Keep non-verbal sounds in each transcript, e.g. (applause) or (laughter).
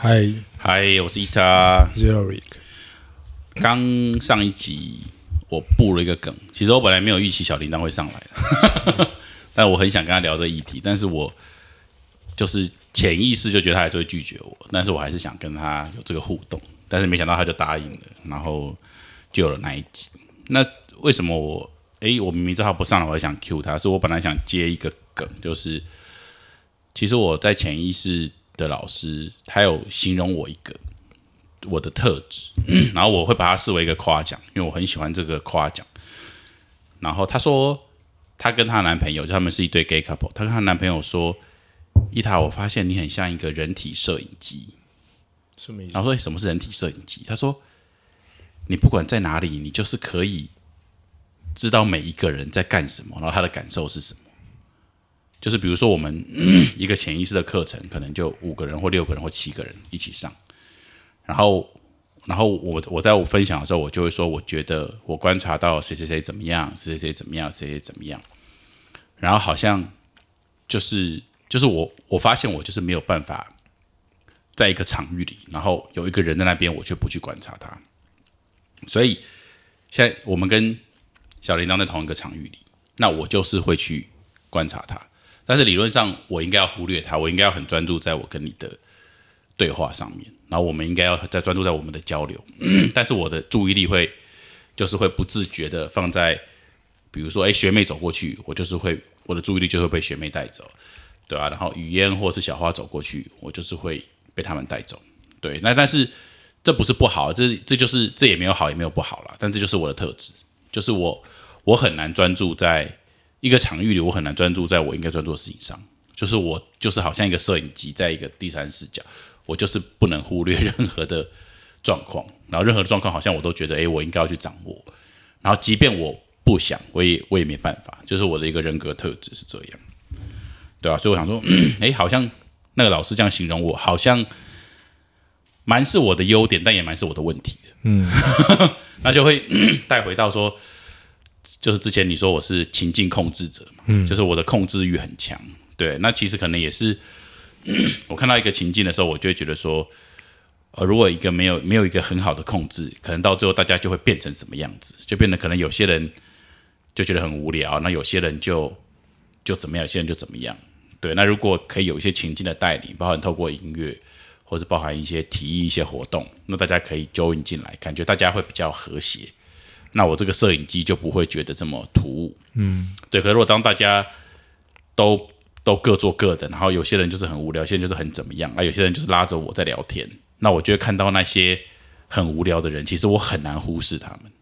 嗨嗨，我是伊塔。，Zero Rick，刚上一集我布了一个梗，其实我本来没有预期小铃铛会上来的，(laughs) 但我很想跟他聊这议题，但是我就是潜意识就觉得他还是会拒绝我，但是我还是想跟他有这个互动，但是没想到他就答应了，然后就有了那一集。那为什么我诶，我明明知道他不上来，我还想 Q 他，是我本来想接一个梗，就是其实我在潜意识的老师，他有形容我一个我的特质，(clears throat) 然后我会把它视为一个夸奖，因为我很喜欢这个夸奖。然后他说，她跟她男朋友，他们是一对 gay couple，她跟她男朋友说：“伊塔，我发现你很像一个人体摄影机。”什么意思？然后说：“什么是人体摄影机？”他说：“你不管在哪里，你就是可以知道每一个人在干什么，然后他的感受是什么。就是比如说，我们 (clears throat) 一个潜意识的课程，可能就五个人或六个人或七个人一起上，然后，然后我我在我分享的时候，我就会说，我觉得我观察到谁谁谁怎么样，谁谁谁怎么样，谁谁怎么样，然后好像就是就是我我发现我就是没有办法。在一个场域里，然后有一个人在那边，我却不去观察他。所以现在我们跟小铃铛在同一个场域里，那我就是会去观察他。但是理论上，我应该要忽略他，我应该要很专注在我跟你的对话上面，然后我们应该要再专注在我们的交流。但是我的注意力会就是会不自觉的放在，比如说，哎，学妹走过去，我就是会我的注意力就会被学妹带走，对啊，然后雨嫣或是小花走过去，我就是会被他们带走。对，那但是这不是不好，这这就是这也没有好也没有不好啦，但这就是我的特质，就是我我很难专注在一个场域里，我很难专注在我应该专注的事情上，就是我就是好像一个摄影机在一个第三视角，我就是不能忽略 (laughs) 任何的状况，然后任何的状况好像我都觉得，诶，我应该要去掌握，然后即便我不想，我也我也没办法，就是我的一个人格特质是这样，对啊，所以我想说，(clears throat) 诶，好像那个老师这样形容我，好像。蛮是我的优点，但也蛮是我的问题的。嗯，(laughs) 那就会 (clears throat) 带回到说，就是之前你说我是情境控制者嘛，嗯，就是我的控制欲很强。对，那其实可能也是 (clears throat) 我看到一个情境的时候，我就会觉得说，呃，如果一个没有没有一个很好的控制，可能到最后大家就会变成什么样子，就变得可能有些人就觉得很无聊，那有些人就就怎么样，有些人就怎么样。对，那如果可以有一些情境的带领，包含透过音乐。或者包含一些提议、一些活动，那大家可以 join 进来，感觉大家会比较和谐。那我这个摄影机就不会觉得这么突兀。嗯，对。可是如果当大家都都各做各的，然后有些人就是很无聊，有些人就是很怎么样，啊，有些人就是拉着我在聊天，那我就会看到那些很无聊的人，其实我很难忽视他们。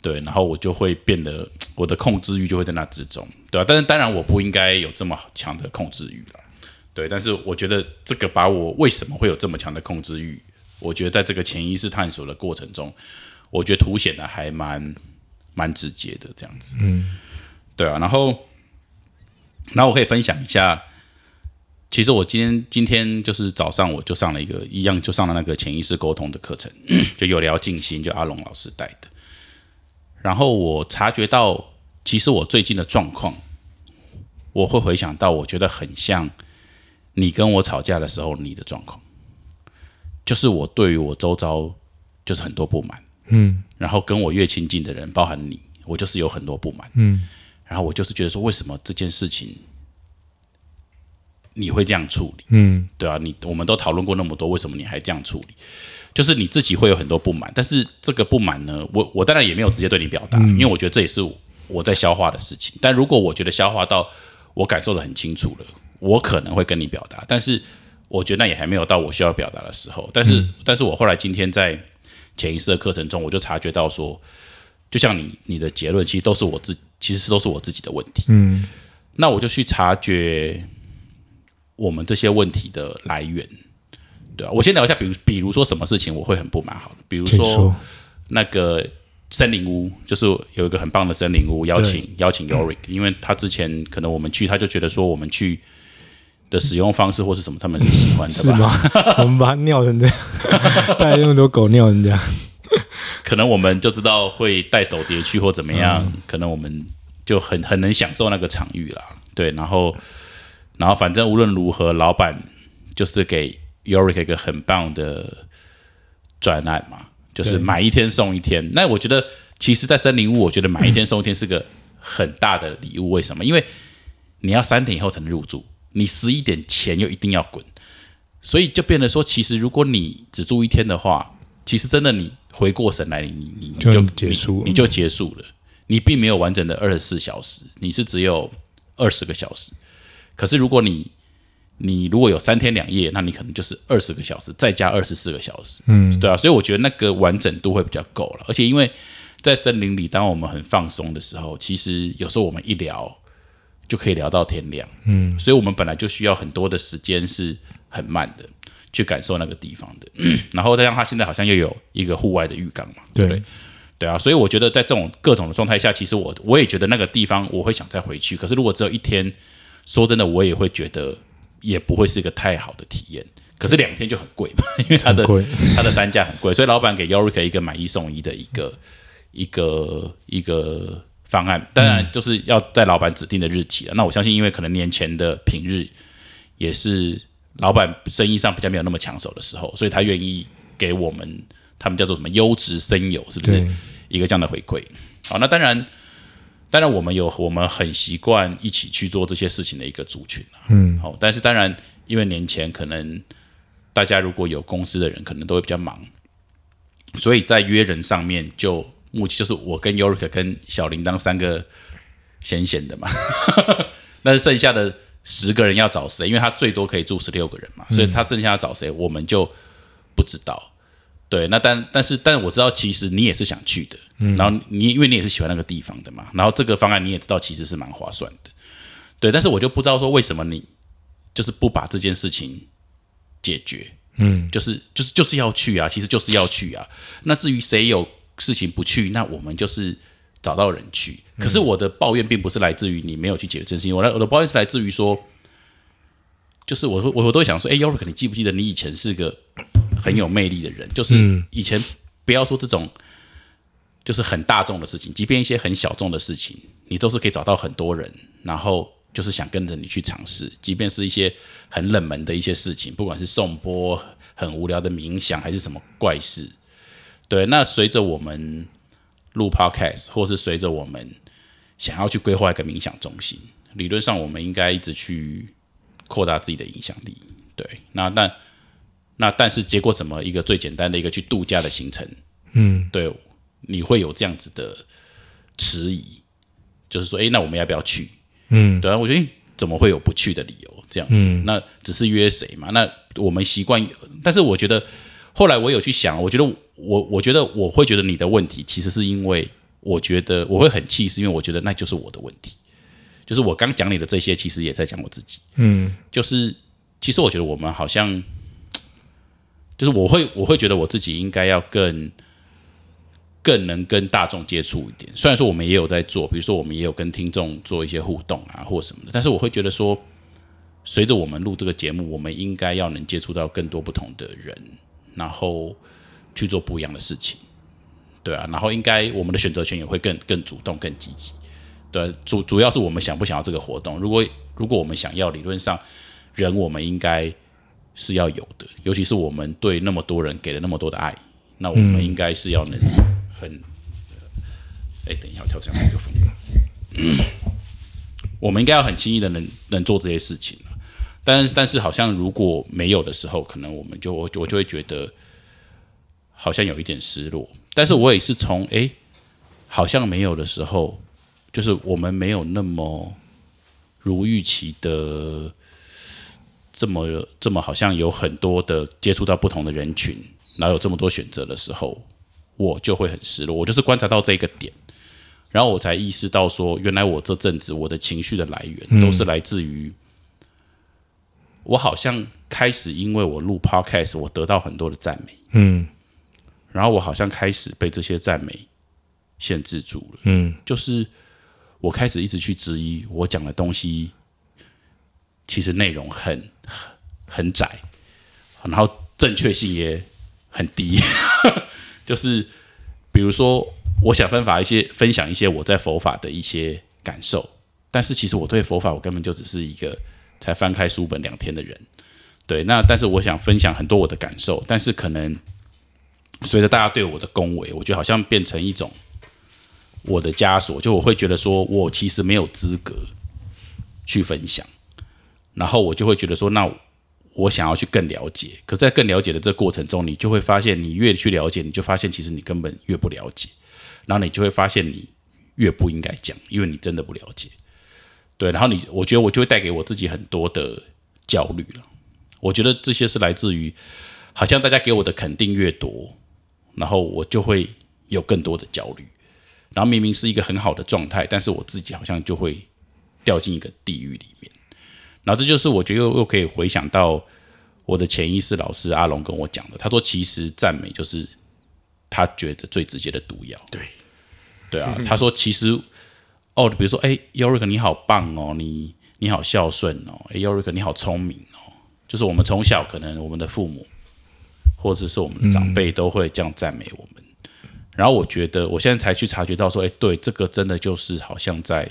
对，然后我就会变得我的控制欲就会在那之中，对吧？但是当然我不应该有这么强的控制欲了。对，但是我觉得这个把我为什么会有这么强的控制欲，我觉得在这个潜意识探索的过程中，我觉得凸显的还蛮蛮直接的这样子。嗯，对啊，然后，然后我可以分享一下，其实我今天今天就是早上我就上了一个一样就上了那个潜意识沟通的课程，(clears throat) 就有聊静心，就阿龙老师带的。然后我察觉到，其实我最近的状况，我会回想到，我觉得很像。你跟我吵架的时候，你的状况，就是我对于我周遭就是很多不满，嗯，然后跟我越亲近的人，包含你，我就是有很多不满，嗯，然后我就是觉得说，为什么这件事情你会这样处理，嗯，对啊，你我们都讨论过那么多，为什么你还这样处理？就是你自己会有很多不满，但是这个不满呢，我我当然也没有直接对你表达，因为我觉得这也是我在消化的事情。但如果我觉得消化到我感受的很清楚了。我可能会跟你表达，但是我觉得那也还没有到我需要表达的时候。但是，但是我后来今天在潜意识的课程中，我就察觉到说，就像你你的结论，其实都是我自，其实都是我自己的问题。嗯，那我就去察觉我们这些问题的来源，对啊，我先聊一下，比如，比如说什么事情我会很不满，好了，比如说那个森林屋，就是有一个很棒的森林屋，邀请邀请 Yorick，因为他之前可能我们去，他就觉得说我们去。的使用方式或是什么，他们是喜欢的，(laughs) 是吗？(laughs) 我们把它尿成这样，(laughs) 带那么多狗尿成这样，可能我们就知道会带手碟去或怎么样，可能我们就很很能享受那个场域啦。对，然后然后反正无论如何，老板就是给 Yorick 一个很棒的专案嘛，就是对买一天送一天。那我觉得，其实，在森林屋，我觉得买一天送一天是个很大的礼物。为什么？因为你要三点以后才能入住，你十一点前又一定要滚，所以就变得说，其实如果你只住一天的话，其实真的你回过神来，你你你就就结束。你，你就结束了，你并没有完整的二十四小时，你是只有二十个小时。可是如果你你如果有三天两夜，那你可能就是二十个小时，再加二十四个小时，嗯，对啊，所以我觉得那个完整度会比较够了。而且因为在森林里，当我们很放松的时候，其实有时候我们一聊就可以聊到天亮，嗯，所以我们本来就需要很多的时间是很慢的去感受那个地方的。(clears throat) 然后再让他现在好像又有一个户外的浴缸嘛，对不对？对，啊，所以我觉得在这种各种的状态下，其实我我也觉得那个地方我会想再回去。可是如果只有一天，说真的，我也会觉得也不会是一个太好的体验。可是两天就很贵嘛，(laughs) 因为它的，它的单价很贵，所以老板给 Yorick 一个买一送一的一个一个一个方案，当然就是要在老板指定的日期了。那我相信，因为可能年前的平日也是老板生意上比较没有那么抢手的时候，所以他愿意给我们他们叫做什么优质生友，是不是，一个这样的回馈？好，那当然。当然，我们有我们很习惯一起去做这些事情的一个族群啊。嗯，好，但是当然，因为年前可能大家如果有公司的人，可能都会比较忙，所以在约人上面就目前就是我跟 Yorick 跟小铃铛三个闲闲的嘛，(laughs) 但是剩下的十个人要找谁？因为他最多可以住十六个人嘛，所以他剩下要找谁，我们就不知道。对，那但但是但我知道，其实你也是想去的，嗯然后你因为你也是喜欢那个地方的嘛，然后这个方案你也知道其实是蛮划算的，对，但是我就不知道说为什么你就是不把这件事情解决，嗯，就是就是就是要去啊，其实就是要去啊。那至于谁有事情不去，那我们就是找到人去。可是我的抱怨并不是来自于你没有去解决这件事情，我来我的抱怨是来自于说，就是我会我我都会想说，哎 r i k 你记不记得你以前是个很有魅力的人？就是嗯以前不要说这种就是很大众的事情，即便一些很小众的事情，你都是可以找到很多人，然后就是想跟着你去尝试，即便是一些很冷门的一些事情，不管是颂钵、很无聊的冥想，还是什么怪事。对，那随着我们录 podcast，或是随着我们想要去规划一个冥想中心，理论上我们应该一直去扩大自己的影响力。对，那但那但是结果怎么一个最简单的一个去度假的行程，嗯，对，你会有这样子的迟疑，就是说，哎，那我们要不要去？嗯，对啊，我觉得怎么会有不去的理由？这样子，那只是约谁嘛？那我们习惯，但是我觉得后来我有去想，我觉得我我觉得我会觉得你的问题，其实是因为我觉得我会很气，是因为我觉得那就是我的问题，就是我刚讲你的这些，其实也在讲我自己。嗯，就是其实我觉得我们好像，(tsk) 就是我会我会觉得我自己应该要更更能跟大众接触一点。虽然说我们也有在做，比如说我们也有跟听众做一些互动啊，或什么的，但是我会觉得说，随着我们录这个节目，我们应该要能接触到更多不同的人，然后去做不一样的事情。对啊，然后应该我们的选择权也会更更主动、更积极。对，主主要是我们想不想要这个活动。如果如果我们想要，理论上人我们应该是要有的，尤其是我们对那么多人给了那么多的爱，那我们应该是要能很……哎、等一下，我调整麦克风。嗯我们应该要很轻易的能能做这些事情啊但是但是好像如果没有的时候，可能我们就我我就会觉得好像有一点失落。但是我也是从哎、诶好像没有的时候，就是我们没有那么如预期的这么这么好像有很多的接触到不同的人群，然后有这么多选择的时候，我就会很失落。我就是观察到这个点，然后我才意识到说，原来我这阵子我的情绪的来源都是来自于、我好像开始因为我录 podcast，我得到很多的赞美，嗯，然后我好像开始被这些赞美限制住了。嗯，就是我开始一直去质疑我讲的东西，其实内容很很窄，然后正确性也很低。(laughs) 就是比如说，我想分法一些分享一些我在佛法的一些感受，但是其实我对佛法我根本就只是一个才翻开书本两天的人。对，那但是我想分享很多我的感受，但是可能随着大家对我的恭维，我觉得好像变成一种我的枷锁，就我会觉得说我其实没有资格去分享，然后我就会觉得说，那我想要去更了解，可在更了解的这过程中，你就会发现，你越去了解，你就发现其实你根本越不了解，然后你就会发现你越不应该讲，因为你真的不了解。对，然后你，我觉得我就会带给我自己很多的焦虑了。我觉得这些是来自于，好像大家给我的肯定越多，然后我就会有更多的焦虑。然后明明是一个很好的状态，但是我自己好像就会掉进一个地狱里面。然后这就是我觉得又可以回想到我的潜意识老师阿龙跟我讲的，他说其实赞美就是他觉得最直接的毒药。对，对啊，他说其实。哦，比如说，哎，尤瑞克你好棒哦，你你好孝顺哦，哎，尤瑞克你好聪明哦，就是我们从小可能我们的父母或者是我们的长辈都会这样赞美我们，然后我觉得我现在才去察觉到说，哎，对，这个真的就是好像在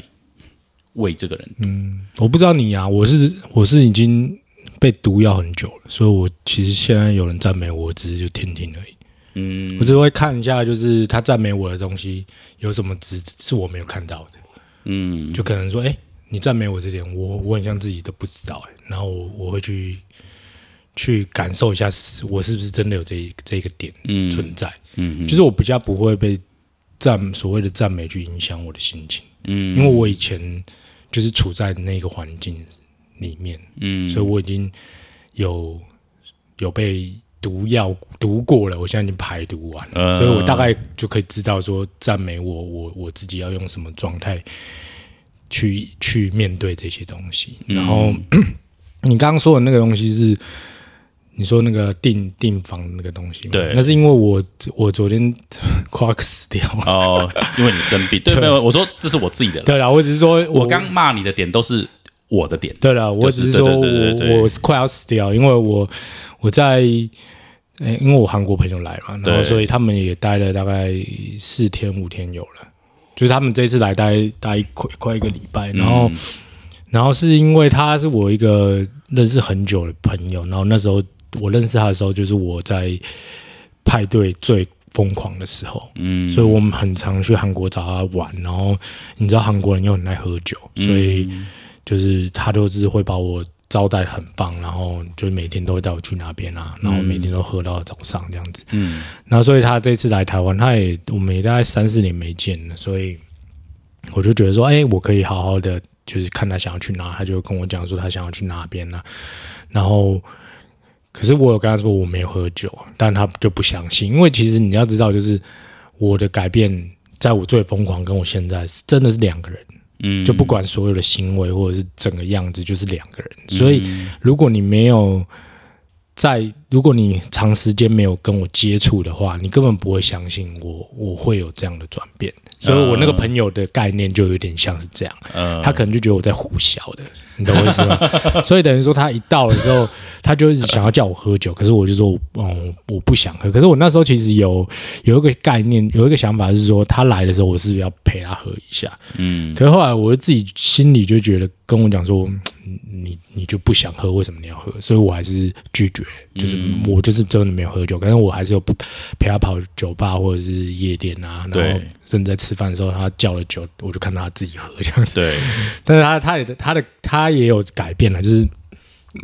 为这个人。嗯，我不知道你啊，我是我是已经被毒药很久了，所以我其实现在有人赞美我，只是就听听而已。嗯，我只会看一下，就是他赞美我的东西有什么值是我没有看到的。嗯，就可能说，哎，你赞美我这点，我我很像自己都不知道，哎，然后我我会去去感受一下，我是不是真的有这这个点存在，嗯，就是我比较不会被赞所谓的赞美去影响我的心情，嗯，因为我以前就是处在那个环境里面，嗯，所以我已经有有被毒药毒过了，我现在已经排毒完了，所以我大概就可以知道说赞美我，我我自己要用什么状态去去面对这些东西。然后 (coughs) 你刚刚说的那个东西是你说那个订订房那个东西，对，那是因为我我昨天 (laughs) 夸克死掉。哦，因为你生病，(laughs) 对，没有，我说这是我自己的，对了，我只是说我刚骂你的点都是我的点，对了，我只是说我我是快要死掉，因为我我在。哎，因为我韩国朋友来嘛，然后所以他们也待了大概四天五天有了，就是他们这次来待待快快一个礼拜，然后然后是因为他是我一个认识很久的朋友，然后那时候我认识他的时候，就是我在派对最疯狂的时候，嗯，所以我们很常去韩国找他玩，然后你知道韩国人又很爱喝酒，所以就是他都是会把我。招待很棒，然后就每天都会带我去那边啊，然后每天都喝到早上这样子。嗯，然后所以他这次来台湾，他也我们也大概三四年没见了，所以我就觉得说，哎，我可以好好的，就是看他想要去哪，他就跟我讲说他想要去哪边呢。然后，可是我有跟他说我没有喝酒，但他就不相信，因为其实你要知道，就是我的改变，在我最疯狂跟我现在是真的是两个人。嗯，就不管所有的行为或者是整个样子，就是两个人。所以，如果你没有在，如果你长时间没有跟我接触的话，你根本不会相信我，我会有这样的转变。所以我那个朋友的概念就有点像是这样，他可能就觉得我在胡小的，你懂我意思吗？(laughs) 所以等于说他一到的时候，他就一直想要叫我喝酒，可是我就说，嗯，我不想喝。可是我那时候其实有有一个概念，有一个想法是说，他来的时候，我是不是要陪他喝一下？嗯。可是后来我自己心里就觉得，跟我讲说。你你就不想喝，为什么你要喝？所以我还是拒绝，就是我就是真的没有喝酒，可是我还是有陪他跑酒吧或者是夜店啊，然后甚至在吃饭的时候他叫了酒，我就看到他自己喝这样子。对，(laughs) 但是他他也他的他也有改变了，就是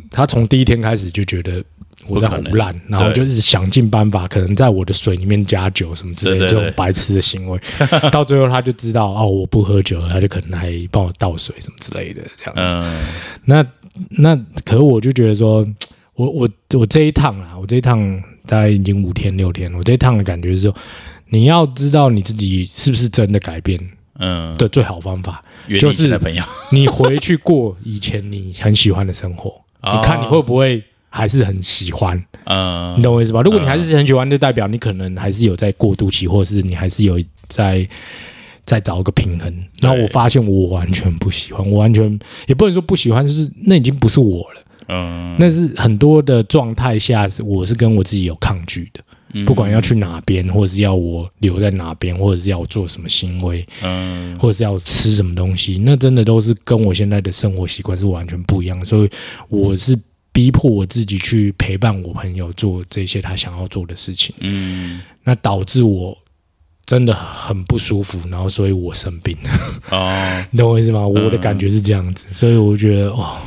他从第一天开始就觉得。我在胡乱，然后就一直想尽办法，可能在我的水里面加酒什么之类这种白痴的行为，(laughs) 到最后他就知道哦，我不喝酒，他就可能还帮我倒水什么之类的这样子。那那可是我就觉得说，我我我这一趟啊，我这一趟大概已经五天六天，我这一趟的感觉是说，你要知道你自己是不是真的改变，嗯，的最好方法就是你回去过以前你很喜欢的生活，(laughs) 你看你会不会？还是很喜欢，嗯，你懂我意思吧？如果你还是很喜欢，就代表你可能还是有在过渡期，或是你还是有在在找一个平衡。然后我发现我完全不喜欢，我完全也不能说不喜欢，就是那已经不是我了，嗯，那是很多的状态下，我是跟我自己有抗拒的，不管要去哪边，或者是要我留在哪边，或者是要我做什么行为，嗯，或者是要吃什么东西，那真的都是跟我现在的生活习惯是完全不一样，所以我是。逼迫我自己去陪伴我朋友做这些他想要做的事情，嗯，那导致我真的很不舒服，然后所以我生病，(laughs) 哦，你懂我意思吗？我的感觉是这样子，所以我觉得哦，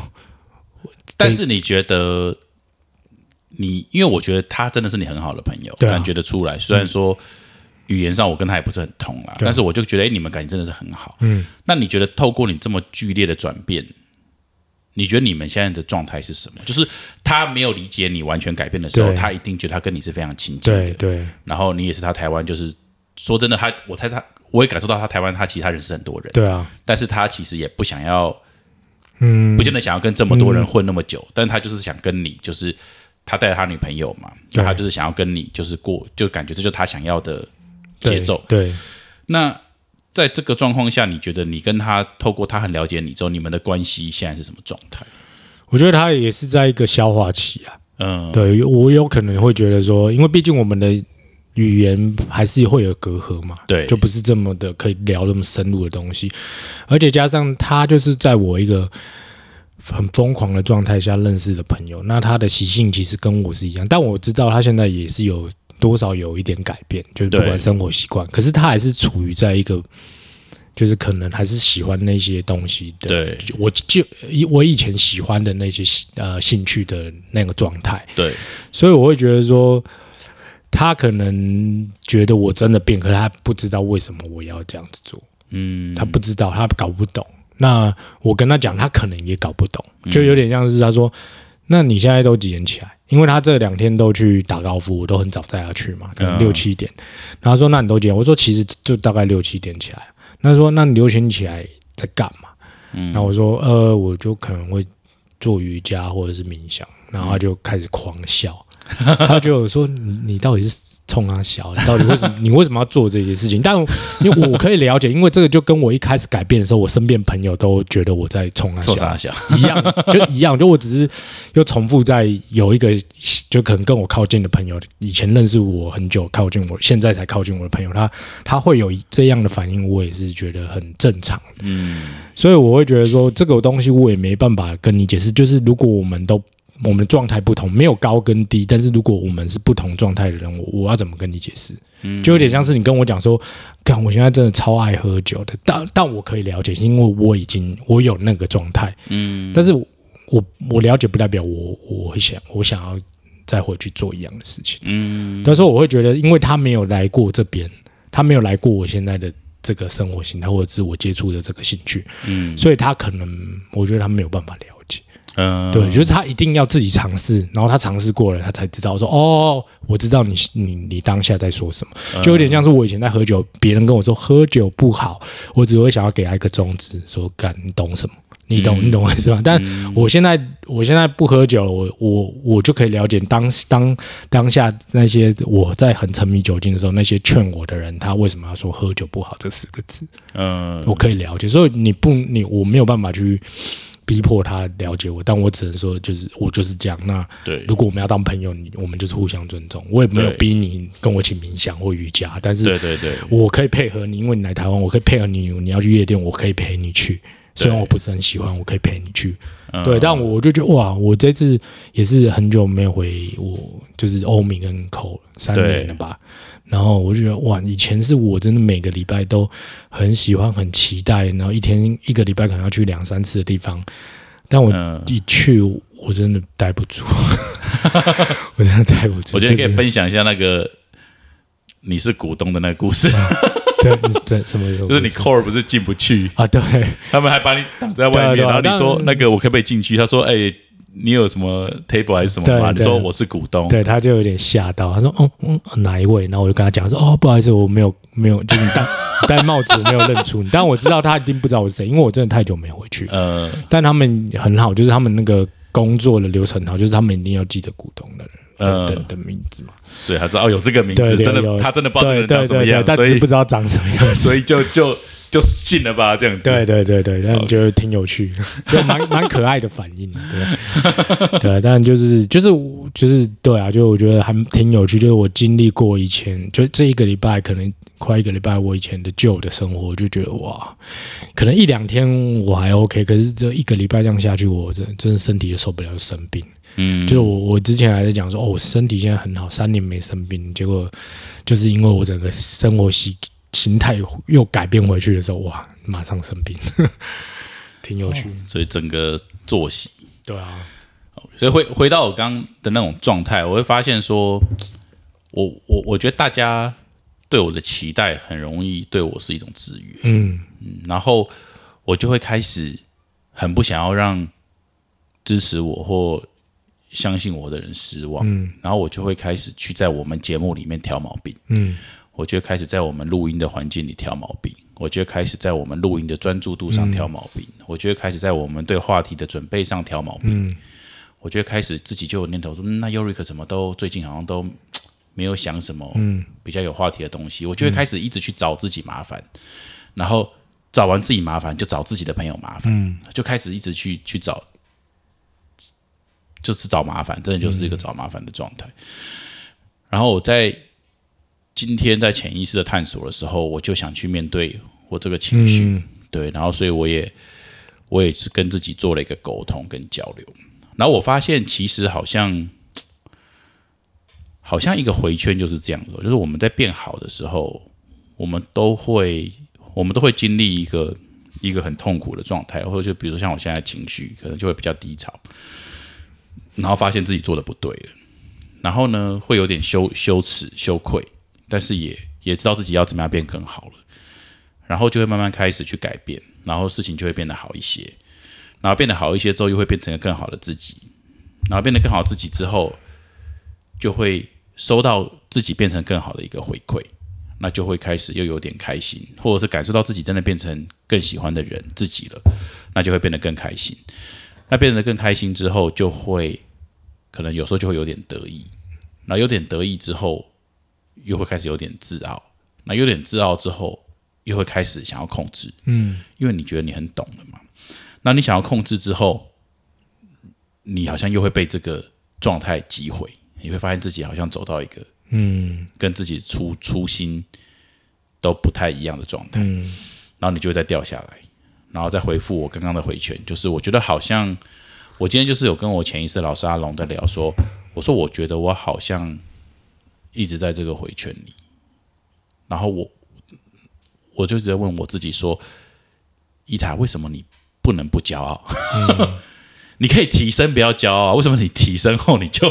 但是你觉得你，因为我觉得他真的是你很好的朋友，感觉得出来。虽然说语言上我跟他也不是很通啦，啊。但是我就觉得，哎、你们感情真的是很好。嗯，那你觉得透过你这么剧烈的转变，你觉得你们现在的状态是什么？就是他没有理解你完全改变的时候，他一定觉得他跟你是非常亲近的。对对然后你也是他台湾，就是说真的，他我猜他我也感受到他台湾，他其实他认识很多人，对啊，但是他其实也不想要，嗯不，见得想要跟这么多人混那么久，但是他就是想跟你，就是他带着他女朋友嘛，对他就是想要跟你，就是过，就感觉这就是他想要的对节奏。对。那在这个状况下，你觉得你跟他透过他很了解你之后，你们的关系现在是什么状态？我觉得他也是在一个消化期啊。嗯，对我有可能会觉得说，因为毕竟我们的语言还是会有隔阂嘛，对就不是这么的可以聊那么深入的东西，而且加上他就是在我一个很疯狂的状态下认识的朋友，那他的习性其实跟我是一样，但我知道他现在也是有多少有一点改变，就是不管生活习惯，可是他还是处于在一个。就是可能还是喜欢那些东西的，对。我就以我以前喜欢的那些呃兴趣的那个状态，对，所以我会觉得说，他可能觉得我真的变，可是他不知道为什么我要这样子做，嗯，他不知道，他搞不懂。那我跟他讲，他可能也搞不懂，就有点像是他说：“那你现在都几点起来？”因为他这两天都去打高尔夫，我都很早带他去嘛，可能嗯六七点。然后说：“那你都几点？”我说：“其实就大概六七点起来。”那他说：“那你六七点起来在干嘛？”嗯然后我说：“呃，我就可能会做瑜伽或者是冥想。”然后他就开始狂笑，(laughs) 他就说：“你你到底是冲啊小？你到底为什么？你为什么要做这些事情？”但因为我可以了解，因为这个就跟我一开始改变的时候，我身边朋友都觉得我在冲他笑臭傻，小，一样，就一样，就我只是又重复在有一个，就可能跟我靠近的朋友，以前认识我很久，靠近我，现在才靠近我的朋友，他他会有这样的反应，我也是觉得很正常。嗯，所以我会觉得说，这个东西我也没办法跟你解释。就是如果我们都我们的状态不同，没有高跟低，但是如果我们是不同状态的人，我我要怎么跟你解释？嗯就有点像是你跟我讲说，看我现在真的超爱喝酒的，但但我可以了解，因为我已经我有那个状态，嗯，但是我我了解不代表我我会想我想要再回去做一样的事情。嗯，但是我会觉得，因为他没有来过这边，他没有来过我现在的这个生活形态，或者是我接触的这个兴趣，嗯所以他可能我觉得他没有办法了解。嗯，对，就是他一定要自己尝试，然后他尝试过了，他才知道说哦，我知道你你你当下在说什么，就有点像是我以前在喝酒，别人跟我说喝酒不好，我只会想要给他一个宗旨，说干你懂什么。你懂，嗯你懂我意思吧？但我现在，我现在不喝酒了，我我我就可以了解当当当下那些我在很沉迷酒精的时候，那些劝我的人，他为什么要说喝酒不好这四个字？嗯，我可以了解，所以你不你我没有办法去逼迫他了解我，但我只能说就是我就是这样。那对，如果我们要当朋友，你我们就是互相尊重。我也没有逼你跟我一起冥想或瑜伽，但是对对对，我可以配合你，因为你来台湾，我可以配合你。你要去夜店，我可以陪你去。虽然我不是很喜欢，我可以陪你去。嗯对，但我就觉得哇，我这次也是很久没有回我就是欧米跟口三年了吧。然后我就觉得哇，以前是我真的每个礼拜都很喜欢、很期待，然后一天一个礼拜可能要去两三次的地方，但我嗯，一去我真的待不住，(laughs) 我真的待不住。我觉得你可以分享一下那个你是股东的那个故事，(laughs) 对，这什么意思，就是你 core 不是进不去，啊，对。他们还把你挡在外面，然后你说那个我可不可以进去？他说，哎。你有什么 table 还是什么吗？你说我是股东，对，他就有点吓到，他说：“哦，嗯，哪一位？”然后我就跟他讲说：“哦，不好意思，我没有没有，就是你戴 (laughs) 戴帽子，没有认出你。但我知道他一定不知道我是谁，因为我真的太久没回去。呃，但他们很好，就是他们那个工作的流程很好，就是他们一定要记得股东的人嗯的的的名字嘛。所以他知道哦有这个名字，真的他真的不知道这个人对对对对，长什么样，所以但只是不知道长什么样子。(laughs) 所以就就就信了吧，这样子。对对对对，但觉得挺有趣，(laughs) 就蛮蛮可爱的反应，对 (laughs) 对，但就是就是就是对啊，就我觉得还挺有趣，就是我经历过以前，就这一个礼拜，可能快一个礼拜，我以前的旧的生活，就觉得哇，可能一两天我还 OK，可是这一个礼拜这样下去，我真真的身体就受不了，生病。嗯，就是我我之前还在讲说，哦，我身体现在很好，三年没生病，结果就是因为我整个生活习形态又改变回去的时候，哇，马上生病，(laughs) 挺有趣。所以整个作息，对啊，所以回回到我刚刚的那种状态，我会发现说，我我我觉得大家对我的期待很容易对我是一种制约，嗯嗯，然后我就会开始很不想要让支持我或。相信我的人失望，嗯，然后我就会开始去在我们节目里面挑毛病，嗯，我就开始在我们录音的环境里挑毛病，我就开始在我们录音的专注度上挑毛病，我就开始在我们对话题的准备上挑毛病，我就开始自己就有念头说，那尤瑞克怎么都最近好像都没有想什么，嗯，比较有话题的东西，我就会开始一直去找自己麻烦，然后找完自己麻烦就找自己的朋友麻烦，嗯，就开始一直去去找。就是找麻烦，真的就是一个找麻烦的状态。然后我在今天在潜意识的探索的时候，我就想去面对我这个情绪，对，然后所以我也我也是跟自己做了一个沟通跟交流。然后我发现，其实好像好像一个回圈就是这样子，就是我们在变好的时候，我们都会我们都会经历一个一个很痛苦的状态，或者就比如说像我现在情绪可能就会比较低潮。然后发现自己做的不对了，然后呢，会有点羞羞耻、羞愧，但是也也知道自己要怎么样变更好了，然后就会慢慢开始去改变，然后事情就会变得好一些，然后变得好一些之后，又会变成更好的自己，然后变得更好自己之后，就会收到自己变成更好的一个回馈，那就会开始又有点开心，或者是感受到自己真的变成更喜欢的人自己了，那就会变得更开心，那变得更开心之后，就会。可能有时候就会有点得意，那有点得意之后，又会开始有点自傲。那有点自傲之后，又会开始想要控制。嗯，因为你觉得你很懂了嘛。那你想要控制之后，你好像又会被这个状态击毁。你会发现自己好像走到一个嗯，跟自己初初心都不太一样的状态。嗯，然后你就会再掉下来，然后再回复我刚刚的回圈，就是我觉得好像。我今天就是有跟我潜意识老师阿龙在聊，说，我说我觉得我好像一直在这个回圈里，然后我我就直接问我自己说，伊塔，为什么你不能不骄傲？(laughs) 你可以提升，不要骄傲。为什么你提升后你就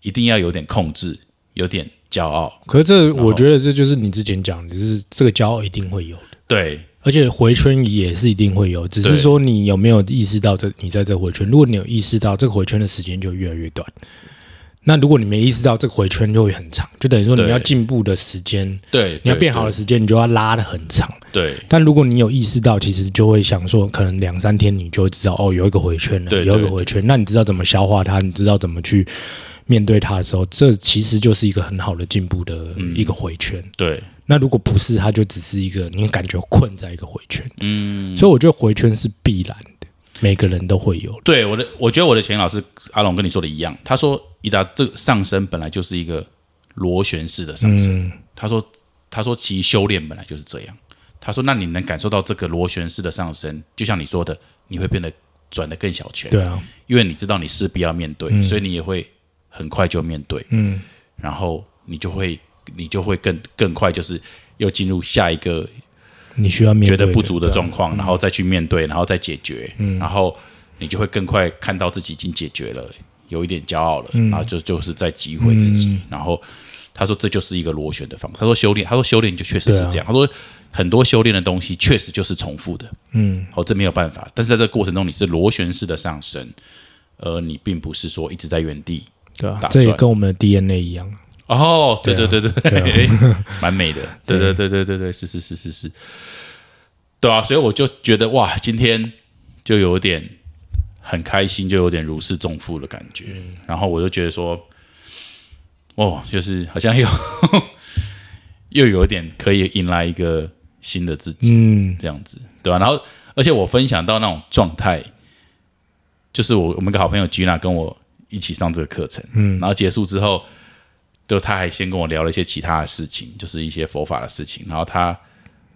一定要有点控制，有点骄傲？可是这我觉得这就是你之前讲的，就是这个骄傲一定会有的。对。而且回圈也是一定会有，只是说你有没有意识到这你在这回圈。如果你有意识到这个回圈的时间就越来越短，那如果你没意识到这个回圈就会很长，就等于说你要进步的时间，对，你要变好的时间，你就要拉的很长。对，但如果你有意识到，其实就会想说，可能两三天你就会知道哦，有一个回圈了，有一个回圈，那你知道怎么消化它，你知道怎么去面对它的时候，这其实就是一个很好的进步的一个回圈。对。那如果不是，它就只是一个你感觉困在一个回圈，嗯，所以我觉得回圈是必然的，每个人都会有。对我的，我觉得我的前老师阿龙跟你说的一样，他说伊达这上升本来就是一个螺旋式的上升，他说他说其实修炼本来就是这样，他说那你能感受到这个螺旋式的上升，就像你说的，你会变得转得更小圈，对啊，因为你知道你势必要面对，所以你也会很快就面对，嗯，然后你就会。你就会更更快，就是又进入下一个你需要面觉得不足的状况，然后再去面对，然后再解决，嗯。然后你就会更快看到自己已经解决了，有一点骄傲了，嗯。然后就就是在击毁自己。然后他说这就是一个螺旋的方，他说修炼，他说修炼就确实是这样，他说很多修炼的东西确实就是重复的，嗯，哦，这没有办法，但是在这个过程中你是螺旋式的上升，而你并不是说一直在原地，对啊，这也跟我们的 DNA 一样。哦，对对对对，(laughs) 蛮美的，对。对对对对对，是是是是是，对啊，所以我就觉得哇，今天就有点很开心，就有点如释重负的感觉，然后我就觉得说，哦，就是好像又 (laughs) 又有点可以迎来一个新的自己，嗯。这样子，对吧、然后，而且我分享到那种状态，就是我我们一个好朋友 Gina 跟我一起上这个课程，嗯。然后结束之后，就他还先跟我聊了一些其他的事情，就是一些佛法的事情，然后他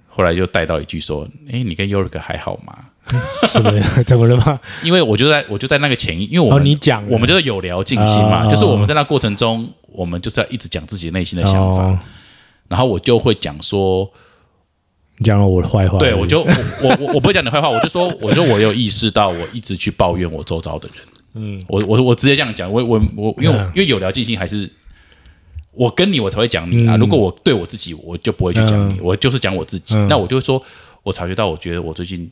后来又带到一句说：“哎，你跟 York 还好吗 (laughs) 什么怎么了吗？？”因为我就在我就在那个前一，因为我哦，你讲我们就是有聊尽心嘛，哦就是我们在那过程中，我们就是要一直讲自己内心的想法，哦然后我就会讲说。你讲了我的坏话，对，我就我我我我不会讲你坏话，我就说，我就我有意识到，我一直去抱怨我周遭的人，嗯我我我直接这样讲，我我我，因为嗯因为有聊尽兴，还是我跟你我才会讲你啊。嗯如果我对我自己，我就不会去讲你，嗯我就是讲我自己。嗯那我就会说，我察觉到，我觉得我最近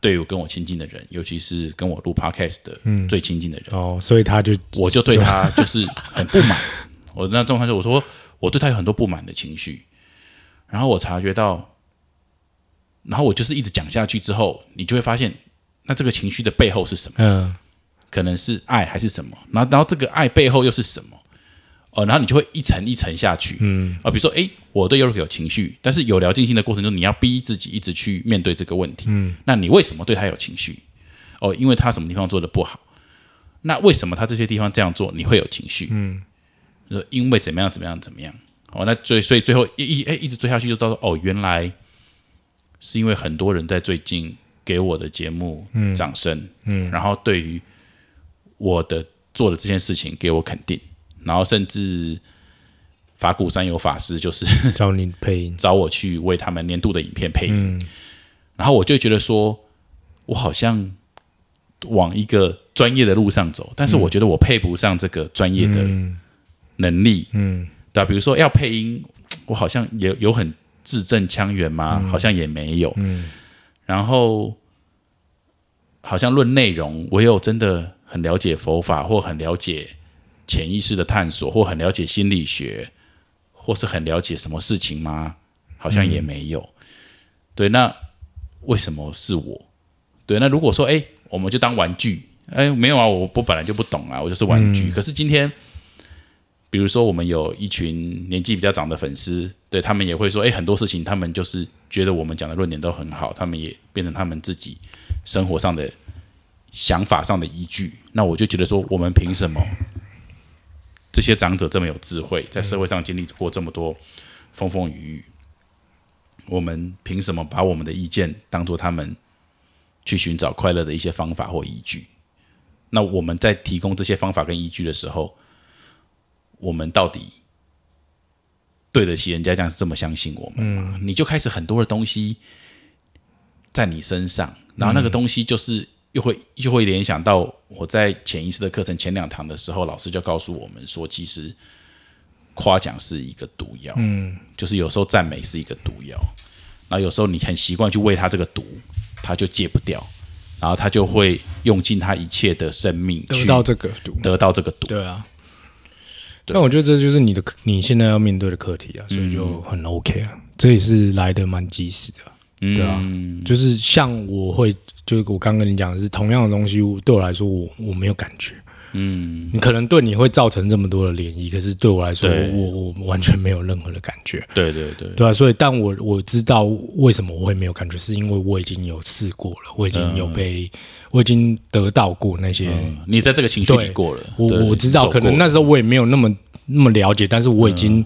对我跟我亲近的人，尤其是跟我录 podcast 的嗯最亲近的人，哦，所以他就我就对他就是很不满。(laughs) 我那状态就我说我对他有很多不满的情绪，然后我察觉到，然后我就是一直讲下去之后，你就会发现，那这个情绪的背后是什么？嗯可能是爱还是什么？然后然后这个爱背后又是什么？哦，然后你就会一层一层下去。嗯啊，比如说，哎，我对 York 有情绪，但是有聊尽兴的过程中，你要逼自己一直去面对这个问题。嗯那你为什么对他有情绪？哦，因为他什么地方做的不好。那为什么他这些地方这样做你会有情绪？嗯说因为怎么样怎么样怎么样。哦，那最所以最后一一哎一直追下去就到说哦，原来是因为很多人在最近给我的节目掌声，嗯然后对于我的做的这件事情给我肯定，然后甚至法鼓山有法师就是 (laughs) 找你配音，找我去为他们年度的影片配音，嗯。然后我就觉得说，我好像往一个专业的路上走，但是我觉得我配不上这个专业的嗯。能力，嗯。对吧、比如说要配音，我好像也有很字正腔圆吗？好像也没有。嗯。然后好像论内容，我有真的很了解佛法，或很了解潜意识的探索，或很了解心理学，或是很了解什么事情吗？好像也没有。对，那为什么是我？对，那如果说，哎，我们就当玩具，哎，没有啊，我我本来就不懂啊，我就是玩具。可是今天，比如说我们有一群年纪比较长的粉丝，对他们也会说，哎，很多事情他们就是觉得我们讲的论点都很好，他们也变成他们自己生活上的想法上的依据。那我就觉得说，我们凭什么？这些长者这么有智慧，在社会上经历过这么多风风雨雨，我们凭什么把我们的意见当做他们去寻找快乐的一些方法或依据？那我们在提供这些方法跟依据的时候，我们到底对得起人家这样这么相信我们吗？你就开始很多的东西在你身上，然后那个东西就是又会又会联想到我在潜意识的课程前两堂的时候，老师就告诉我们说，其实夸奖是一个毒药，嗯就是有时候赞美是一个毒药，然后有时候你很习惯去喂他这个毒，他就戒不掉，然后他就会用尽他一切的生命去得到这个毒，得到这个毒。对啊。对但我觉得这就是你的你现在要面对的课题啊，所以就很 OK 啊，这也是来的蛮及时的。嗯对啊就是像我会，就是我刚跟你讲的是同样的东西，对我来说我我没有感觉。嗯，你可能对你会造成这么多的涟漪，可是对我来说，对。我我完全没有任何的感觉。对对对，对啊，所以但我我知道为什么我会没有感觉，是因为我已经有试过了，我已经有被，我已经得到过那些。嗯，你在这个情绪里过了，我我知道，可能那时候我也没有那么那么了解，但是我已经、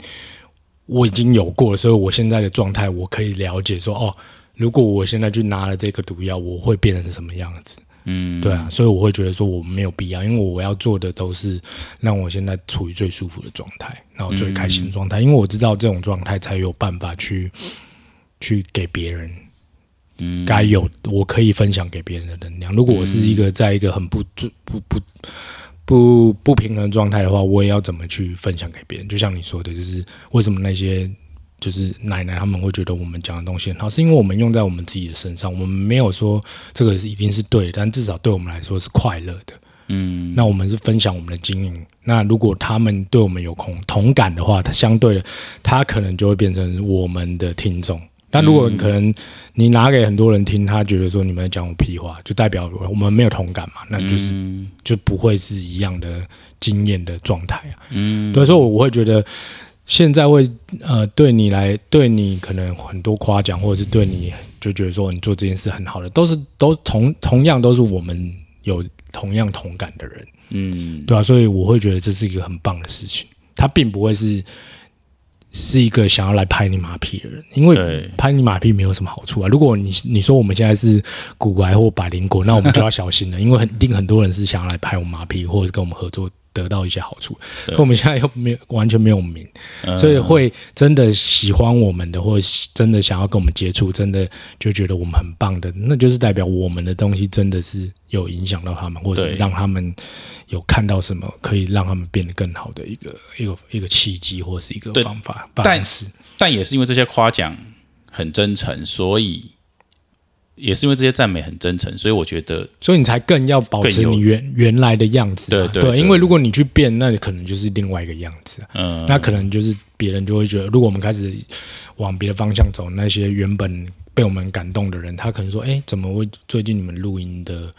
我已经有过了，所以我现在的状态我可以了解说，哦，如果我现在去拿了这个毒药，我会变成什么样子？嗯，对啊，所以我会觉得说我没有必要，因为我要做的都是让我现在处于最舒服的状态，然后最开心的状态，因为我知道这种状态才有办法去去给别人，嗯该有我可以分享给别人的能量。如果我是一个在一个很不不不不不平衡的状态的话，我也要怎么去分享给别人？就像你说的，就是为什么那些。就是奶奶他们会觉得我们讲的东西很好，是因为我们用在我们自己的身上，我们没有说这个是一定是对的，但至少对我们来说是快乐的。嗯那我们是分享我们的经验。那如果他们对我们有同同感的话，他相对的，他可能就会变成我们的听众。那如果可能你拿给很多人听，他觉得说你们在讲我屁话，就代表我们没有同感嘛，那就是、嗯就不会是一样的经验的状态啊。嗯，所以说我会觉得现在会呃对你来对你可能很多夸奖，或者是对你就觉得说你做这件事很好的，都是都同同样都是我们有同样同感的人，嗯，对啊，所以我会觉得这是一个很棒的事情，他并不会是。是一个想要来拍你马屁的人，因为拍你马屁没有什么好处啊。如果你你说我们现在是古癌或百灵果，那我们就要小心了，因为很定很多人是想要来拍我们马屁，或者是跟我们合作。得到一些好处，可我们现在又没有完全没有名，所以会真的喜欢我们的，或者真的想要跟我们接触，真的就觉得我们很棒的，那就是代表我们的东西真的是有影响到他们，或者是让他们有看到什么可以让他们变得更好的一个一个一个契机，或者是一个方法。但是，但也是因为这些夸奖很真诚，所以。也是因为这些赞美很真诚，所以我觉得，所以你才更要保持你原原来的样子。对对，因为如果你去变，那你可能就是另外一个样子。嗯，那可能就是别人就会觉得，如果我们开始往别的方向走，那些原本被我们感动的人，他可能说：“哎，怎么会最近你们录音的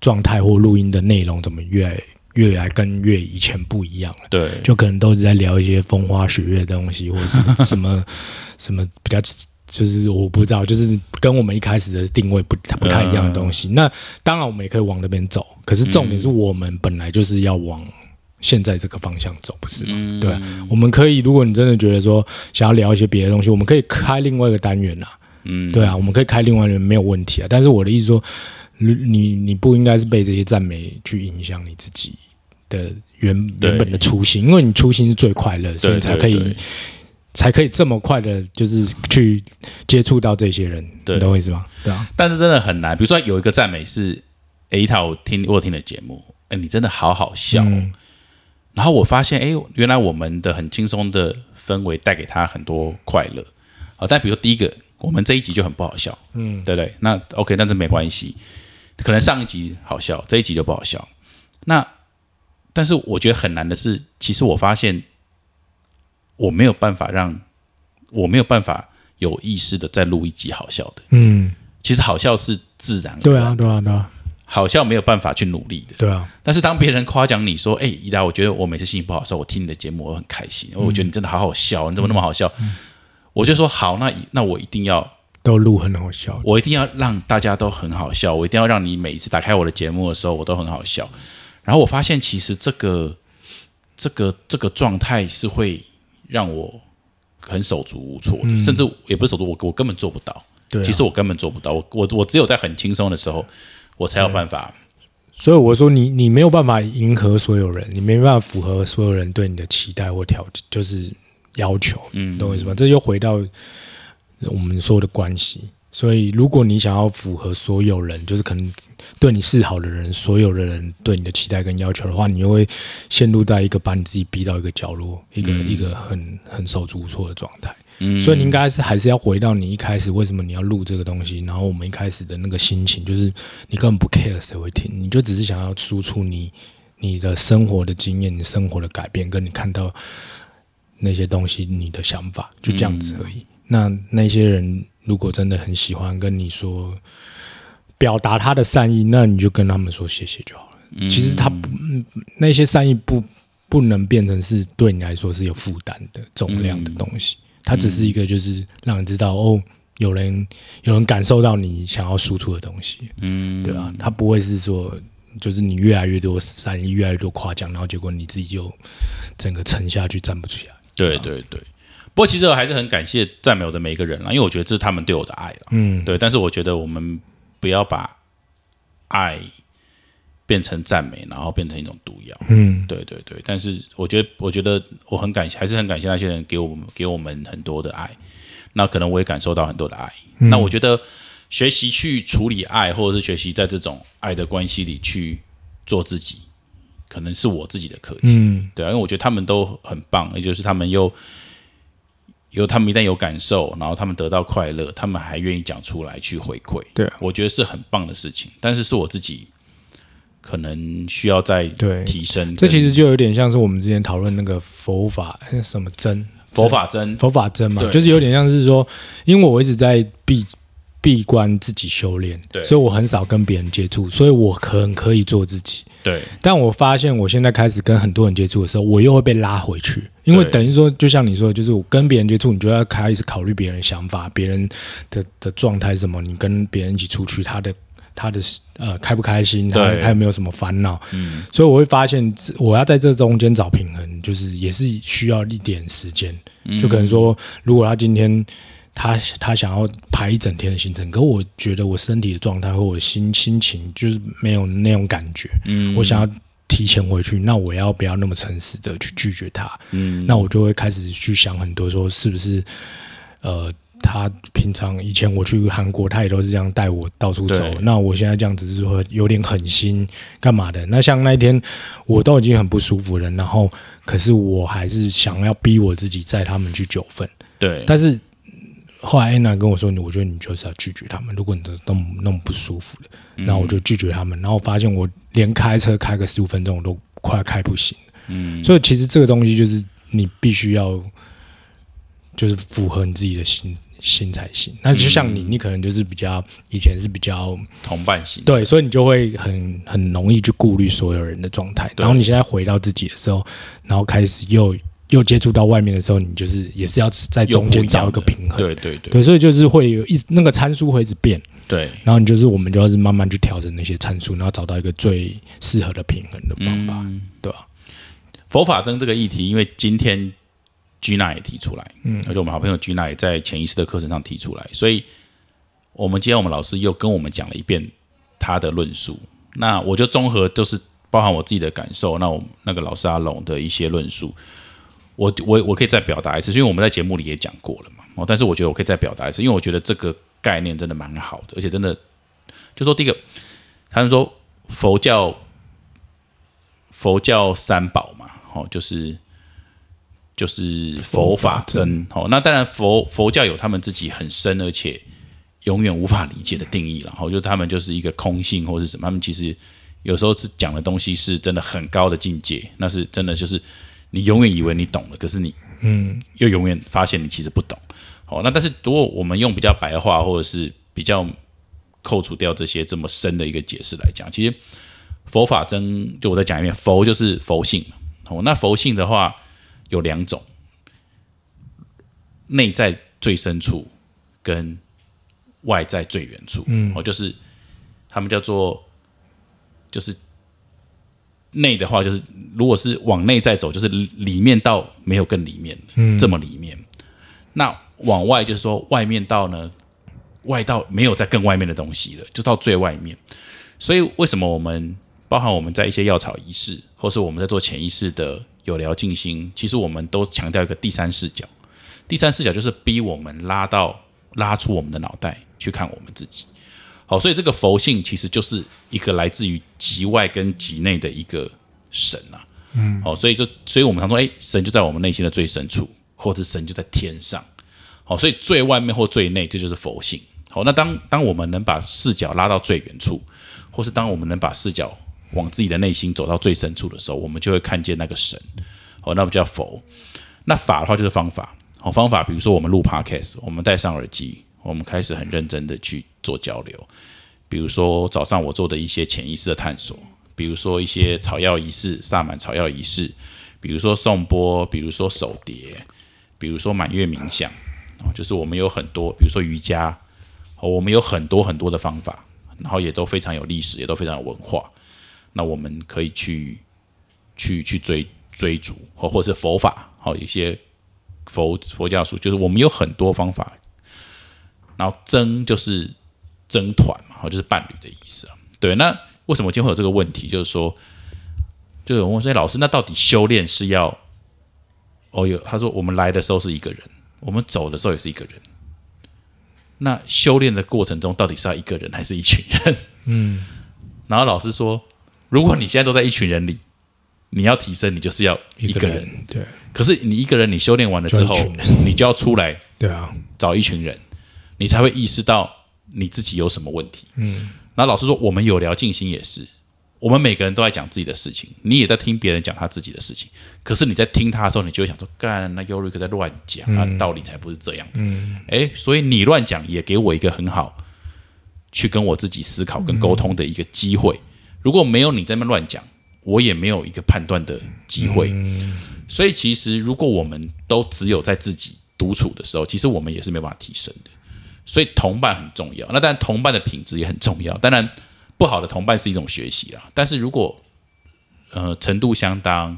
状态或录音的内容怎么越来越来跟越以前不一样了？”对，就可能都是在聊一些风花雪月的东西，或者是什么 (laughs) 什么比较。就是我不知道，就是跟我们一开始的定位不不太一样的东西。那当然，我们也可以往那边走。可是重点是我们本来就是要往现在这个方向走，不是吗？对，我们可以。如果你真的觉得说想要聊一些别的东西，我们可以开另外一个单元啊。嗯，对啊，我们可以开另外一个没有问题啊。但是我的意思说，你你不应该是被这些赞美去影响你自己的原原本的初心，因为你初心是最快乐，所以才可以。才可以这么快的，就是去接触到这些人，你懂我意思吗？对啊，但是真的很难。比如说有一个赞美是，哎，一套听我听的节目，哎，你真的好好笑。然后我发现，哎，原来我们的很轻松的氛围带给他很多快乐。好，但比如说第一个，我们这一集就很不好笑，嗯，对不对？那 OK，但是没关系，可能上一集好笑，这一集就不好笑。那但是我觉得很难的是，其实我发现。我没有办法让，我没有办法有意识的再录一集好笑的。嗯，其实好笑是自然。对啊，对啊，对啊，好笑没有办法去努力的。对啊。但是当别人夸奖你说：“哎，伊达，我觉得我每次心情不好的时候，我听你的节目我很开心，我觉得你真的好好笑，你怎么那么好笑？”我就说：“好，那那我一定要都录很好笑，我一定要让大家都很好笑，我一定要让你每一次打开我的节目的时候，我都很好笑。”然后我发现，其实这个这个这个状态是会。让我很手足无措，甚至也不是手足，我我根本做不到。对，其实我根本做不到。我我我只有在很轻松的时候，我才有办法。所以我说，你你没有办法迎合所有人，你没办法符合所有人对你的期待或条件，就是要求。嗯，懂我意思吗？这又回到我们说的关系。所以，如果你想要符合所有人，就是可能对你示好的人，所有的人对你的期待跟要求的话，你又会陷入在一个把你自己逼到一个角落，一个一个很很手足无措的状态。嗯，所以你应该是还是要回到你一开始为什么你要录这个东西，然后我们一开始的那个心情，就是你根本不 care 谁会听，你就只是想要输出你你的生活的经验、你生活的改变，跟你看到那些东西、你的想法，就这样子而已。那那些人。如果真的很喜欢跟你说表达他的善意，那你就跟他们说谢谢就好了。其实他那些善意不不能变成是对你来说是有负担的重量的东西，它只是一个就是让你知道哦，有人有人感受到你想要输出的东西，嗯，对吧？他不会是说就是你越来越多善意，越来越多夸奖，然后结果你自己就整个沉下去，站不起来。对对对。不过其实我还是很感谢赞美我的每一个人啦，因为我觉得这是他们对我的爱了。嗯，对。但是我觉得我们不要把爱变成赞美，然后变成一种毒药。嗯，对对对。但是我觉得，我觉得我很感谢，还是很感谢那些人给我们给我们很多的爱。那可能我也感受到很多的爱。那我觉得学习去处理爱，或者是学习在这种爱的关系里去做自己，可能是我自己的课题。嗯，对啊，因为我觉得他们都很棒，也就是他们又。有他们一旦有感受，然后他们得到快乐，他们还愿意讲出来去回馈。对，我觉得是很棒的事情。但是是我自己可能需要再提升。这其实就有点像是我们之前讨论那个佛法什么真佛法真佛法真嘛，就是有点像是说，因为我一直在闭闭关自己修炼，对，所以我很少跟别人接触，所以我很可以做自己。对，但我发现我现在开始跟很多人接触的时候，我又会被拉回去。因为等于说，就像你说，就是我跟别人接触，你就要开始考虑别人想法、别人的的状态什么。你跟别人一起出去，他的他的呃开不开心，他他有没有什么烦恼？嗯，所以我会发现，我要在这中间找平衡，就是也是需要一点时间。就可能说，如果他今天。他他想要排一整天的行程，可我觉得我身体的状态或我心心情就是没有那种感觉。嗯，我想要提前回去，那我要不要那么诚实的去拒绝他？嗯，那我就会开始去想很多，说是不是呃，他平常以前我去韩国，他也都是这样带我到处走。那我现在这样子是说有点狠心干嘛的？那像那一天我都已经很不舒服了，然后可是我还是想要逼我自己载他们去九份。对，但是。后来安娜跟我说：“你我觉得你就是要拒绝他们。如果你都那么那么不舒服的，那我就拒绝他们。然后发现我连开车开个十五分钟我都快开不行。嗯，所以其实这个东西就是你必须要，就是符合你自己的心心才行。那就像你，你可能就是比较以前是比较同伴型，对，所以你就会很很容易去顾虑所有人的状态。然后你现在回到自己的时候，然后开始又。又接触到外面的时候，你就是也是要在中间找一个平衡，对对对，所以就是会有一那个参数会一直变，对，然后你就是我们就要是慢慢去调整那些参数，然后找到一个最适合的平衡的方法，对吧？佛法僧这个议题，因为今天居娜也提出来，嗯，而且我们好朋友居娜也在潜意识的课程上提出来，所以我们今天我们老师又跟我们讲了一遍他的论述，那我就综合就是包含我自己的感受，那我那个老师阿龙的一些论述。我我我可以再表达一次，因为我们在节目里也讲过了嘛。哦，但是我觉得我可以再表达一次，因为我觉得这个概念真的蛮好的，而且真的就说第一个，他们说佛教佛教三宝嘛，哦，就是就是佛法真哦。那当然佛佛教有他们自己很深而且永远无法理解的定义了。然后就他们就是一个空性或是什么，他们其实有时候是讲的东西是真的很高的境界，那是真的就是。你永远以为你懂了，可是你，嗯，又永远发现你其实不懂。好，那但是如果我们用比较白话，或者是比较扣除掉这些这么深的一个解释来讲，其实佛法真，就我再讲一遍，佛就是佛性。哦，那佛性的话有两种，内在最深处跟外在最远处。嗯，哦，就是他们叫做，就是。内的话就是，如果是往内再走，就是里面到没有更里面，嗯，这么里面。那往外就是说，外面到呢，外到没有在更外面的东西了，就到最外面。所以为什么我们包含我们在一些药草仪式，或是我们在做潜意识的有聊静心，其实我们都强调一个第三视角。第三视角就是逼我们拉到拉出我们的脑袋去看我们自己。好，所以这个佛性其实就是一个来自于极外跟极内的一个神啊。嗯，好，所以就，所以我们常说，哎，神就在我们内心的最深处，或者神就在天上。好，所以最外面或最内，这就是佛性。好，那当当我们能把视角拉到最远处，或是当我们能把视角往自己的内心走到最深处的时候，我们就会看见那个神。好，那不叫佛。那法的话就是方法。好，方法，比如说我们录 podcast，我们戴上耳机。我们开始很认真的去做交流，比如说早上我做的一些潜意识的探索，比如说一些草药仪式、萨满草药仪式，比如说颂钵，比如说手碟，比如说满月冥想，就是我们有很多，比如说瑜伽，我们有很多很多的方法，然后也都非常有历史，也都非常有文化，那我们可以去去去追追逐，或或是佛法，好一些佛佛教书，就是我们有很多方法。然后争就是争团嘛，就是伴侣的意思啊。对，那为什么今天会有这个问题？就是说，就有人问说：“老师，那到底修炼是要……哦，有他说，我们来的时候是一个人，我们走的时候也是一个人。那修炼的过程中，到底是要一个人还是一群人？”嗯。然后老师说：“如果你现在都在一群人里，你要提升，你就是要一个人。对。可是你一个人，你修炼完了之后，你就要出来，对啊，找一群人。”你才会意识到你自己有什么问题。嗯，那老师说，我们有聊静心也是，我们每个人都在讲自己的事情，你也在听别人讲他自己的事情。可是你在听他的时候，你就会想说，干，那尤瑞克在乱讲，啊，道理才不是这样。嗯，哎，所以你乱讲也给我一个很好去跟我自己思考跟沟通的一个机会。如果没有你在那乱讲，我也没有一个判断的机会。所以其实如果我们都只有在自己独处的时候，其实我们也是没办法提升的。所以同伴很重要，那当然同伴的品质也很重要。当然，不好的同伴是一种学习啊。但是如果呃程度相当，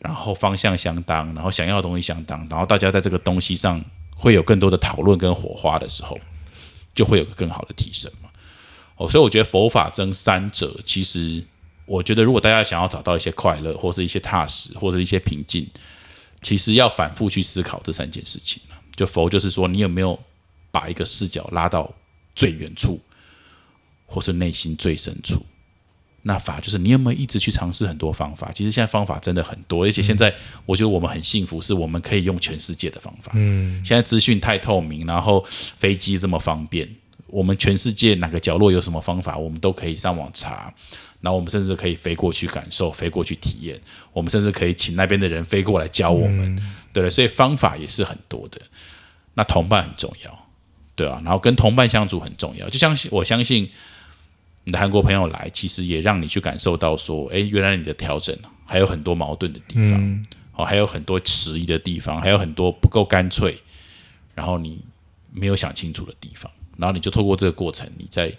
然后方向相当，然后想要的东西相当，然后大家在这个东西上会有更多的讨论跟火花的时候，就会有个更好的提升嘛。哦，所以我觉得佛法争三者，其实我觉得如果大家想要找到一些快乐，或是一些踏实，或者一些平静，其实要反复去思考这三件事情就佛就是说，你有没有？把一个视角拉到最远处，或是内心最深处，那法就是你有没有一直去尝试很多方法？其实现在方法真的很多，而且现在我觉得我们很幸福，是我们可以用全世界的方法。嗯，现在资讯太透明，然后飞机这么方便，我们全世界哪个角落有什么方法，我们都可以上网查。然后我们甚至可以飞过去感受，飞过去体验。我们甚至可以请那边的人飞过来教我们，对了，所以方法也是很多的。那同伴很重要。对啊，然后跟同伴相处很重要。就像我相信你的韩国朋友来，其实也让你去感受到说，哎，原来你的调整还有很多矛盾的地方，哦，还有很多迟疑的地方，还有很多不够干脆，然后你没有想清楚的地方，然后你就透过这个过程，你在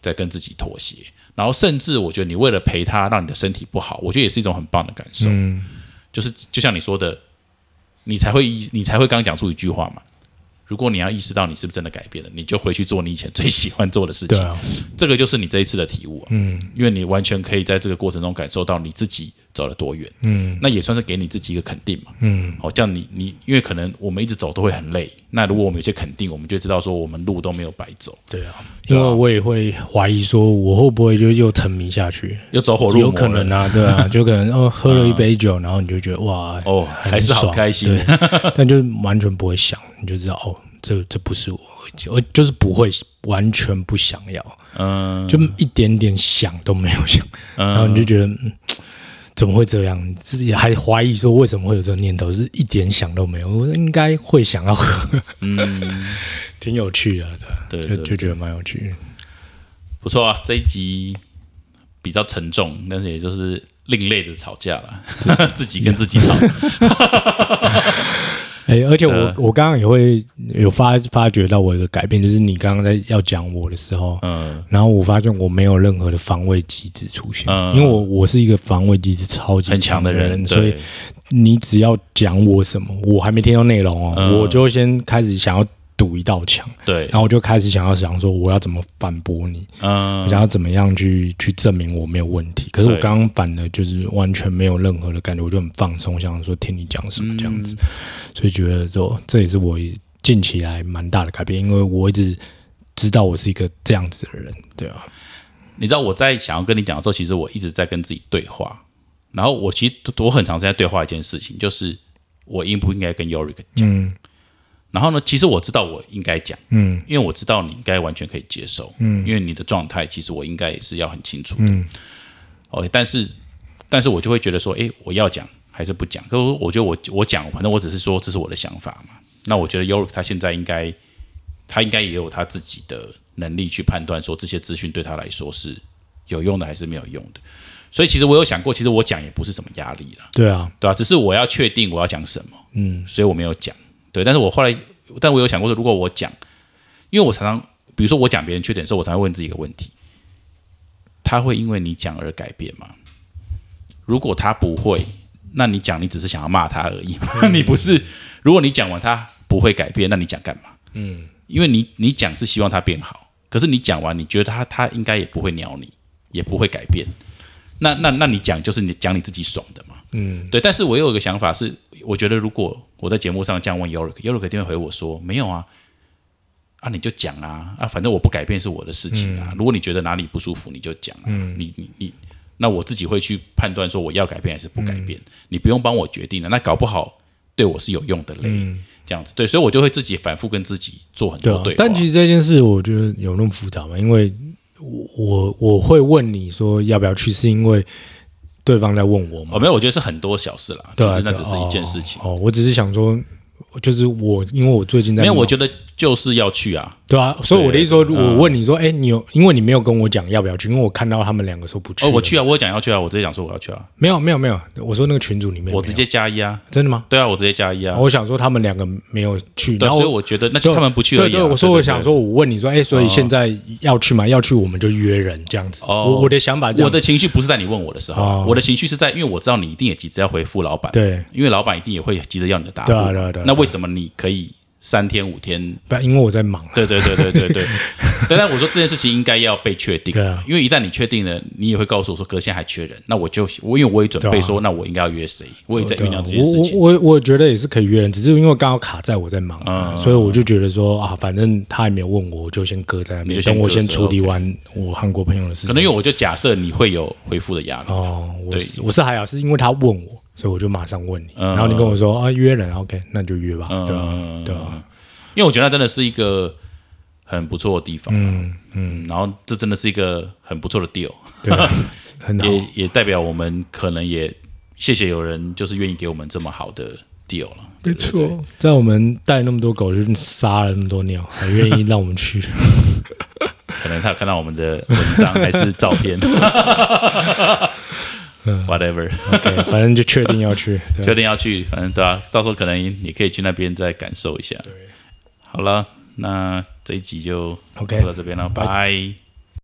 在跟自己妥协，然后甚至我觉得你为了陪他，让你的身体不好，我觉得也是一种很棒的感受。嗯，就是就像你说的，你才会你才会刚讲出一句话嘛。如果你要意识到你是不是真的改变了，你就回去做你以前最喜欢做的事情。这个就是你这一次的体悟。嗯，因为你完全可以在这个过程中感受到你自己走了多远。嗯，那也算是给你自己一个肯定嘛。嗯，好，这样你你因为可能我们一直走都会很累，那如果我们有些肯定，我们就知道说我们路都没有白走。对啊，因为我也会怀疑说我会不会就又沉迷下去，又走火入魔。有可能啊，对啊，(laughs) 就可能哦喝了一杯酒，然后你就觉得哇哦还是好开心，但就完全不会想，你就知道哦。这这不是我，我就是不会完全不想要，嗯，就一点点想都没有想，然后你就觉得怎么会这样？自己还怀疑说为什么会有这个念头，是一点想都没有。我应该会想要喝，嗯，(laughs) 挺有趣的，对，就就觉得蛮有趣，不错啊。这一集比较沉重，但是也就是另类的吵架了，(laughs) 自己跟自己吵。(laughs) 哎，而且我我刚刚也会有发发觉到我一个改变，就是你刚刚在要讲我的时候，嗯，然后我发现我没有任何的防卫机制出现，嗯，因为我我是一个防卫机制超级很强的人，所以你只要讲我什么，我还没听到内容哦，我就先开始想要。堵一道墙，对，然后我就开始想要想说，我要怎么反驳你？嗯，我想要怎么样去去证明我没有问题？可是我刚刚反的就是完全没有任何的感觉，我就很放松，想说听你讲什么这样子，所以觉得说这也是我近期来蛮大的改变，因为我一直知道我是一个这样子的人，对啊。你知道我在想要跟你讲的时候，其实我一直在跟自己对话，然后我其实我很常在对话一件事情，就是我应不应该跟 Yorick 讲？然后呢？其实我知道我应该讲，嗯，因为我知道你应该完全可以接受，嗯，因为你的状态其实我应该也是要很清楚的，嗯，OK，但是，但是我就会觉得说，哎，我要讲还是不讲？可是我觉得我我讲，反正我只是说这是我的想法嘛。那我觉得 Yorik 他现在应该，他应该也有他自己的能力去判断说这些资讯对他来说是有用的还是没有用的。所以其实我有想过，其实我讲也不是什么压力了，对啊，对啊，只是我要确定我要讲什么，嗯，所以我没有讲。对，但是我后来，但我有想过说，如果我讲，因为我常常，比如说我讲别人缺点的时候，我常会问自己一个问题：他会因为你讲而改变吗？如果他不会，那你讲你只是想要骂他而已，(laughs) 你不是。如果你讲完他不会改变，那你讲干嘛？嗯，因为你你讲是希望他变好，可是你讲完，你觉得他他应该也不会鸟你，也不会改变。那那那你讲就是你讲你自己爽的嘛？嗯，对。但是我有一个想法是，我觉得如果我在节目上这样问 Yorik，Yorik 一定会回我说：“没有啊，啊你就讲啊，啊反正我不改变是我的事情啊。如果你觉得哪里不舒服，你就讲。嗯，你你你，那我自己会去判断说我要改变还是不改变。你不用帮我决定的，那搞不好对我是有用的嘞。这样子对，所以我就会自己反复跟自己做很多对。但其实这件事我觉得有那么复杂吗？因为我我我会问你说要不要去，是因为。对方在问我吗？哦，没有，我觉得是很多小事啦，其实那只是一件事情。哦，我只是想说，就是我，因为我最近在没有，我觉得就是要去啊，对啊，所以我的意思说，我问你说，哎，你有，因为你没有跟我讲要不要去，因为我看到他们两个说不去。哦，我去啊，我讲要去啊，我直接讲说我要去啊。没有，没有，没有，我说那个群组里面，我直接加一啊，真的吗？对啊，我直接加一啊。我想说他们两个没有去，然后所以我觉得那就他们不去而已。对，我说我想说，我问你说，哎，所以现在要去吗？要去我们就约人这样子。我我的想法，我的情绪不是在你问我的时候，我的情绪是在，因为我知道你一定也急着要回复老板，对，因为老板一定也会急着要你的答复。对对对。那为什么你可以？三天五天，不，因为我在忙。对对对对对对。(laughs) 但但我说这件事情应该要被确定。对啊。因为一旦你确定了，你也会告诉我说，哥现在还缺人，那我就我因为我也准备说，那我应该要约谁？我也在酝酿这件事情。我我我觉得也是可以约人，只是因为刚好卡在我在忙，所以我就觉得说啊，反正他也没有问我，我就先搁在那边，等我先处理完我韩国朋友的事。可能因为我就假设你会有回复的压力。哦，我是我是还好，是因为他问我，所以我就马上问你，然后你跟我说啊约人，OK，那就约吧，对吧？对吧？因为我觉得那真的是一个很不错的地方，嗯嗯，然后这真的是一个很不错的 deal，对，(laughs) 很好，也也代表我们可能也谢谢有人就是愿意给我们这么好的 deal 了，没错，在我们带那么多狗，就杀了那么多鸟，还愿意让我们去，(laughs) 可能他有看到我们的文章还是照片，(laughs) 嗯，whatever，OK，反正就确定要去，(laughs) 确定要去，反正对啊，到时候可能你可以去那边再感受一下，对。好了，那这一集就 OK 到这边了，拜。